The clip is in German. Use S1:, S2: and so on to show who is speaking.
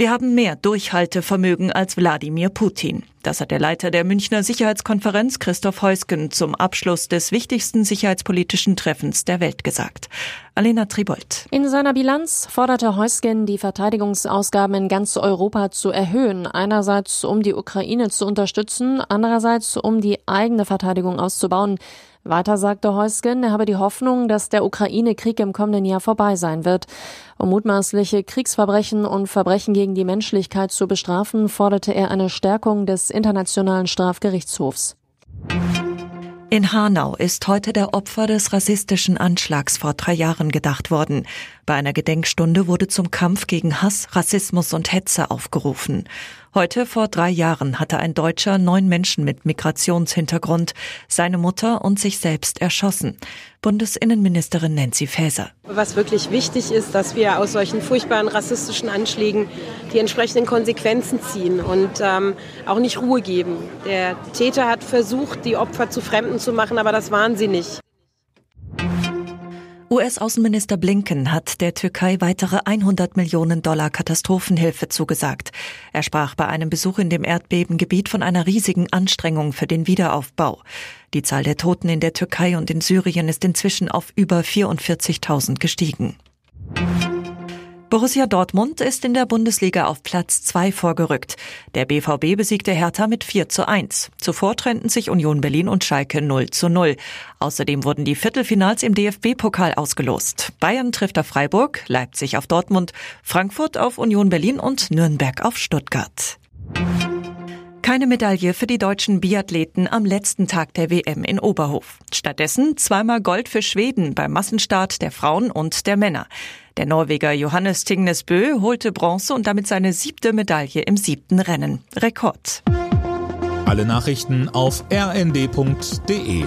S1: Wir haben mehr Durchhaltevermögen als Wladimir Putin. Das hat der Leiter der Münchner Sicherheitskonferenz Christoph Heusgen zum Abschluss des wichtigsten sicherheitspolitischen Treffens der Welt gesagt. Alena Tribold.
S2: In seiner Bilanz forderte Heusgen, die Verteidigungsausgaben in ganz Europa zu erhöhen. Einerseits, um die Ukraine zu unterstützen, andererseits, um die eigene Verteidigung auszubauen. Weiter sagte Heusgen, er habe die Hoffnung, dass der Ukraine-Krieg im kommenden Jahr vorbei sein wird. Um mutmaßliche Kriegsverbrechen und Verbrechen gegen die Menschlichkeit zu bestrafen, forderte er eine Stärkung des Internationalen Strafgerichtshofs.
S1: In Hanau ist heute der Opfer des rassistischen Anschlags vor drei Jahren gedacht worden. Bei einer Gedenkstunde wurde zum Kampf gegen Hass, Rassismus und Hetze aufgerufen. Heute vor drei Jahren hatte ein Deutscher neun Menschen mit Migrationshintergrund, seine Mutter und sich selbst erschossen. Bundesinnenministerin Nancy Faeser.
S3: Was wirklich wichtig ist, dass wir aus solchen furchtbaren rassistischen Anschlägen die entsprechenden Konsequenzen ziehen und ähm, auch nicht Ruhe geben. Der Täter hat versucht, die Opfer zu Fremden zu machen, aber das waren sie nicht.
S1: US-Außenminister Blinken hat der Türkei weitere 100 Millionen Dollar Katastrophenhilfe zugesagt. Er sprach bei einem Besuch in dem Erdbebengebiet von einer riesigen Anstrengung für den Wiederaufbau. Die Zahl der Toten in der Türkei und in Syrien ist inzwischen auf über 44.000 gestiegen. Borussia Dortmund ist in der Bundesliga auf Platz 2 vorgerückt. Der BVB besiegte Hertha mit 4 zu 1. Zuvor trennten sich Union Berlin und Schalke 0 zu 0. Außerdem wurden die Viertelfinals im DFB-Pokal ausgelost. Bayern trifft auf Freiburg, Leipzig auf Dortmund, Frankfurt auf Union Berlin und Nürnberg auf Stuttgart. Keine Medaille für die deutschen Biathleten am letzten Tag der WM in Oberhof. Stattdessen zweimal Gold für Schweden beim Massenstart der Frauen und der Männer. Der Norweger Johannes Tingnes Bö holte Bronze und damit seine siebte Medaille im siebten Rennen. Rekord.
S4: Alle Nachrichten auf rnd.de